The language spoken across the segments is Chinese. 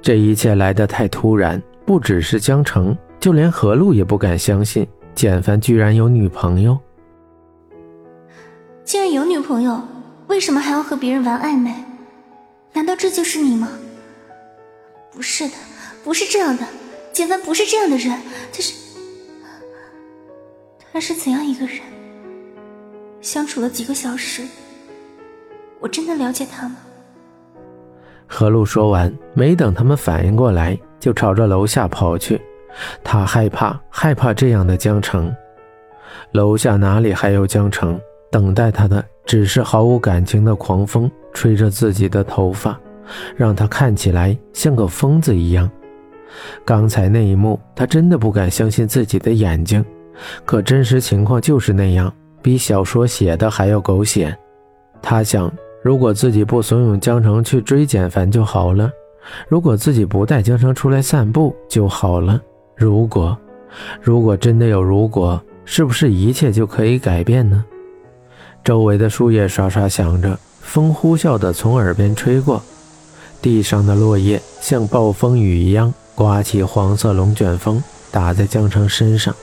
这一切来得太突然，不只是江城，就连何露也不敢相信简凡居然有女朋友。既然有女朋友，为什么还要和别人玩暧昧？难道这就是你吗？不是的，不是这样的，简凡不是这样的人，他是，他是怎样一个人？相处了几个小时，我真的了解他吗？何露说完，没等他们反应过来，就朝着楼下跑去。他害怕，害怕这样的江城。楼下哪里还有江城？等待他的只是毫无感情的狂风，吹着自己的头发，让他看起来像个疯子一样。刚才那一幕，他真的不敢相信自己的眼睛。可真实情况就是那样，比小说写的还要狗血。他想。如果自己不怂恿江城去追简凡就好了，如果自己不带江城出来散步就好了。如果，如果真的有如果，是不是一切就可以改变呢？周围的树叶刷刷响着，风呼啸地从耳边吹过，地上的落叶像暴风雨一样刮起黄色龙卷风，打在江城身上。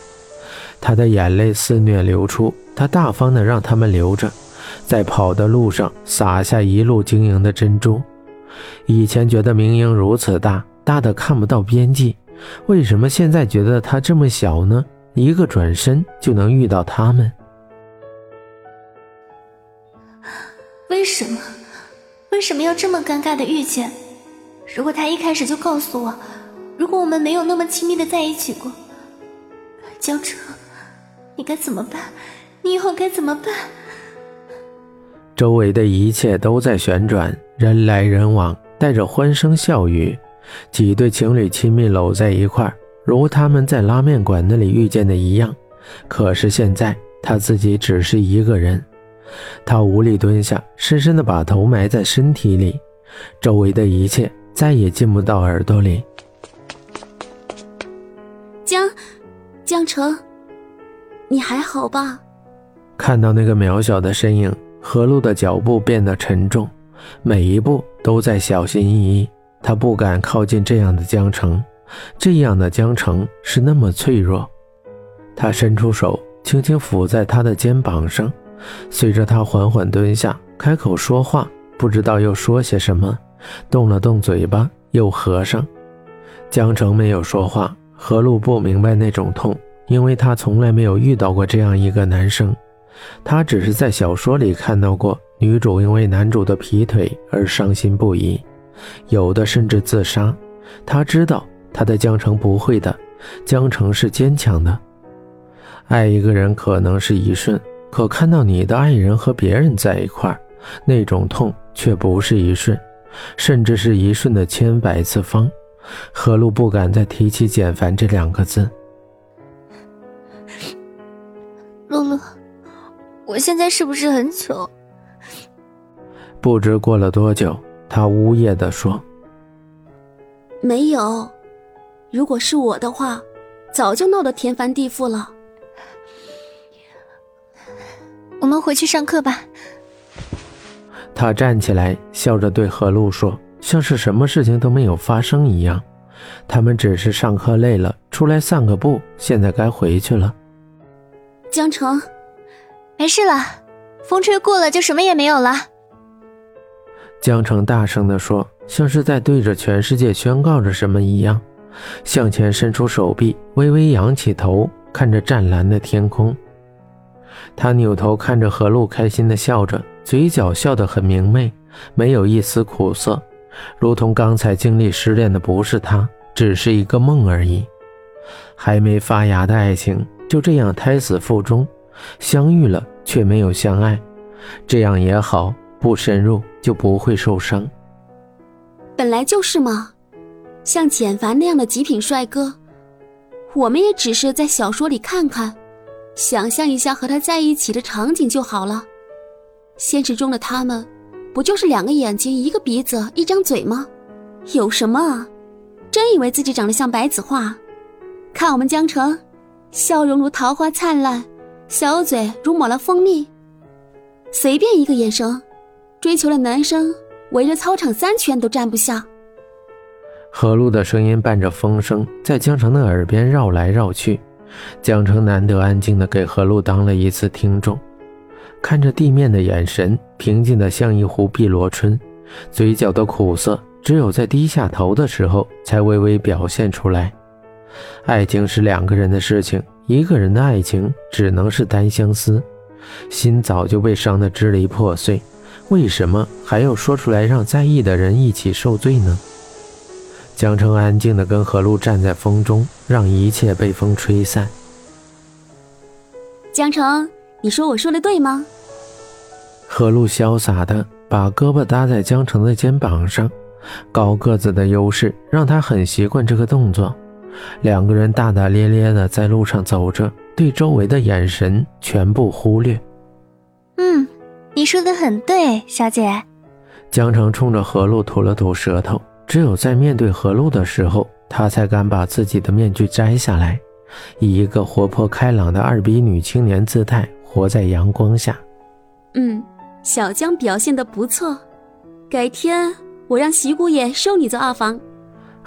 他的眼泪肆虐流出，他大方地让他们留着。在跑的路上撒下一路晶莹的珍珠。以前觉得明英如此大，大的看不到边际，为什么现在觉得她这么小呢？一个转身就能遇到他们。为什么？为什么要这么尴尬的遇见？如果他一开始就告诉我，如果我们没有那么亲密的在一起过，江澈，你该怎么办？你以后该怎么办？周围的一切都在旋转，人来人往，带着欢声笑语。几对情侣亲密搂在一块儿，如他们在拉面馆那里遇见的一样。可是现在他自己只是一个人，他无力蹲下，深深的把头埋在身体里，周围的一切再也进不到耳朵里。江，江城，你还好吧？看到那个渺小的身影。何露的脚步变得沉重，每一步都在小心翼翼。他不敢靠近这样的江城，这样的江城是那么脆弱。他伸出手，轻轻抚在他的肩膀上，随着他缓缓蹲下，开口说话，不知道又说些什么，动了动嘴巴，又合上。江城没有说话，何露不明白那种痛，因为他从来没有遇到过这样一个男生。他只是在小说里看到过女主因为男主的劈腿而伤心不已，有的甚至自杀。他知道他的江城不会的，江城是坚强的。爱一个人可能是一瞬，可看到你的爱人和别人在一块儿，那种痛却不是一瞬，甚至是一瞬的千百次方。何露不敢再提起简凡这两个字。我现在是不是很丑？不知过了多久，他呜咽的说：“没有，如果是我的话，早就闹得天翻地覆了。”我们回去上课吧。他站起来，笑着对何露说，像是什么事情都没有发生一样。他们只是上课累了，出来散个步，现在该回去了。江城。没事了，风吹过了就什么也没有了。江城大声地说，像是在对着全世界宣告着什么一样，向前伸出手臂，微微仰起头，看着湛蓝的天空。他扭头看着何露，开心地笑着，嘴角笑得很明媚，没有一丝苦涩，如同刚才经历失恋的不是他，只是一个梦而已。还没发芽的爱情，就这样胎死腹中。相遇了却没有相爱，这样也好，不深入就不会受伤。本来就是嘛，像简凡那样的极品帅哥，我们也只是在小说里看看，想象一下和他在一起的场景就好了。现实中的他们，不就是两个眼睛、一个鼻子、一张嘴吗？有什么啊？真以为自己长得像白子画？看我们江城，笑容如桃花灿烂。小嘴如抹了蜂蜜，随便一个眼神，追求的男生围着操场三圈都站不下。何璐的声音伴着风声，在江城的耳边绕来绕去。江城难得安静的给何璐当了一次听众，看着地面的眼神平静的像一湖碧螺春，嘴角的苦涩只有在低下头的时候才微微表现出来。爱情是两个人的事情，一个人的爱情只能是单相思，心早就被伤得支离破碎，为什么还要说出来让在意的人一起受罪呢？江澄安静地跟何璐站在风中，让一切被风吹散。江澄，你说我说的对吗？何璐潇洒地把胳膊搭在江澄的肩膀上，高个子的优势让他很习惯这个动作。两个人大大咧咧的在路上走着，对周围的眼神全部忽略。嗯，你说的很对，小姐。江澄冲着何露吐了吐舌头。只有在面对何露的时候，他才敢把自己的面具摘下来，以一个活泼开朗的二逼女青年姿态活在阳光下。嗯，小江表现的不错，改天我让席姑爷收你做二房。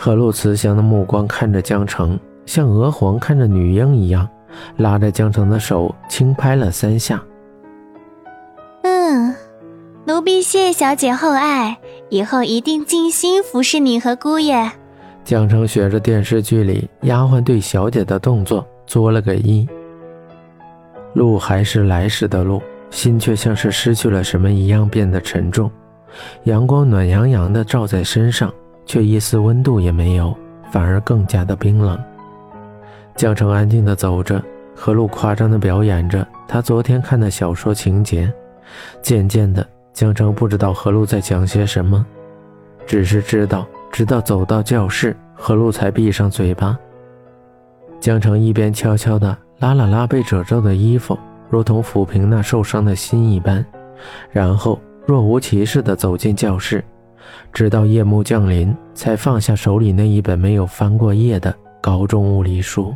何璐慈祥的目光看着江澄，像娥皇看着女婴一样，拉着江澄的手轻拍了三下。嗯，奴婢谢小姐厚爱。以后一定尽心服侍你和姑爷。江澄学着电视剧里丫鬟对小姐的动作，作了个揖。路还是来时的路，心却像是失去了什么一样变得沉重。阳光暖洋洋的照在身上，却一丝温度也没有，反而更加的冰冷。江城安静的走着，何璐夸张的表演着他昨天看的小说情节，渐渐的。江城不知道何璐在讲些什么，只是知道，直到走到教室，何璐才闭上嘴巴。江城一边悄悄的拉了拉被褶皱的衣服，如同抚平那受伤的心一般，然后若无其事的走进教室，直到夜幕降临，才放下手里那一本没有翻过页的高中物理书。